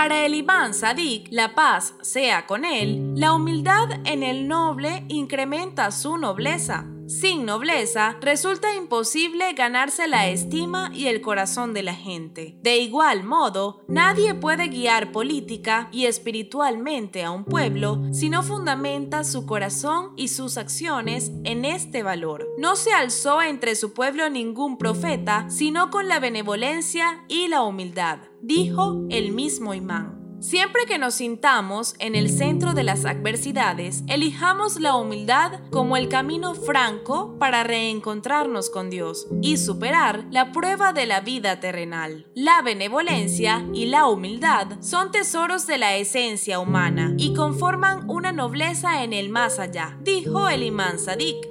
Para el imán Sadik, la paz sea con él, la humildad en el noble incrementa su nobleza. Sin nobleza, resulta imposible ganarse la estima y el corazón de la gente. De igual modo, nadie puede guiar política y espiritualmente a un pueblo si no fundamenta su corazón y sus acciones en este valor. No se alzó entre su pueblo ningún profeta, sino con la benevolencia y la humildad, dijo el mismo imán. Siempre que nos sintamos en el centro de las adversidades, elijamos la humildad como el camino franco para reencontrarnos con Dios y superar la prueba de la vida terrenal. La benevolencia y la humildad son tesoros de la esencia humana y conforman una nobleza en el más allá, dijo el imán Sadik.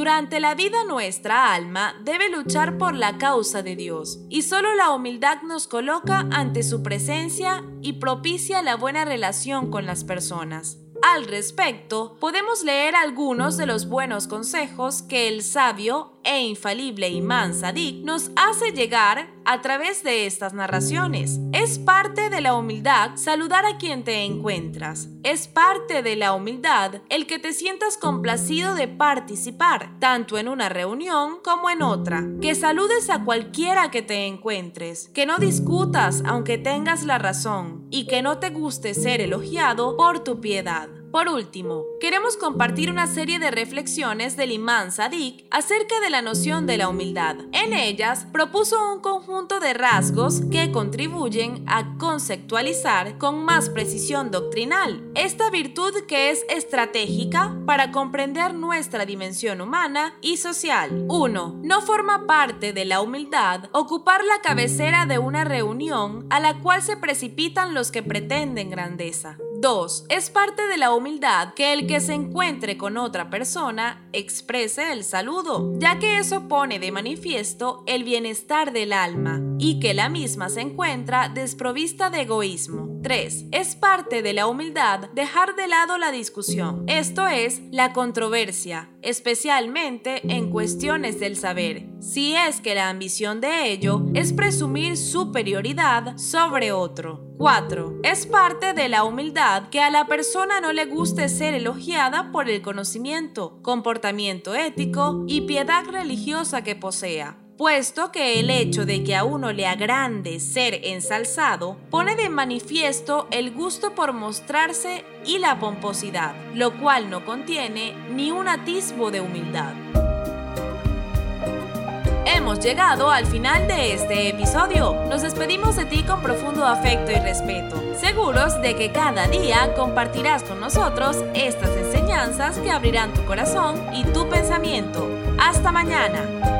Durante la vida nuestra alma debe luchar por la causa de Dios y solo la humildad nos coloca ante su presencia y propicia la buena relación con las personas. Al respecto, podemos leer algunos de los buenos consejos que el sabio e infalible Imán Sadik nos hace llegar a través de estas narraciones. Es parte de la humildad saludar a quien te encuentras. Es parte de la humildad el que te sientas complacido de participar, tanto en una reunión como en otra. Que saludes a cualquiera que te encuentres. Que no discutas aunque tengas la razón. Y que no te guste ser elogiado por tu piedad. Por último, queremos compartir una serie de reflexiones del imán Sadik acerca de la noción de la humildad. En ellas propuso un conjunto de rasgos que contribuyen a conceptualizar con más precisión doctrinal esta virtud que es estratégica para comprender nuestra dimensión humana y social. 1. No forma parte de la humildad ocupar la cabecera de una reunión a la cual se precipitan los que pretenden grandeza. 2. Es parte de la humildad que el que se encuentre con otra persona exprese el saludo, ya que eso pone de manifiesto el bienestar del alma y que la misma se encuentra desprovista de egoísmo. 3. Es parte de la humildad dejar de lado la discusión, esto es, la controversia, especialmente en cuestiones del saber, si es que la ambición de ello es presumir superioridad sobre otro. 4. Es parte de la humildad que a la persona no le guste ser elogiada por el conocimiento, comportamiento ético y piedad religiosa que posea puesto que el hecho de que a uno le agrande ser ensalzado pone de manifiesto el gusto por mostrarse y la pomposidad, lo cual no contiene ni un atisbo de humildad. Hemos llegado al final de este episodio. Nos despedimos de ti con profundo afecto y respeto, seguros de que cada día compartirás con nosotros estas enseñanzas que abrirán tu corazón y tu pensamiento. Hasta mañana.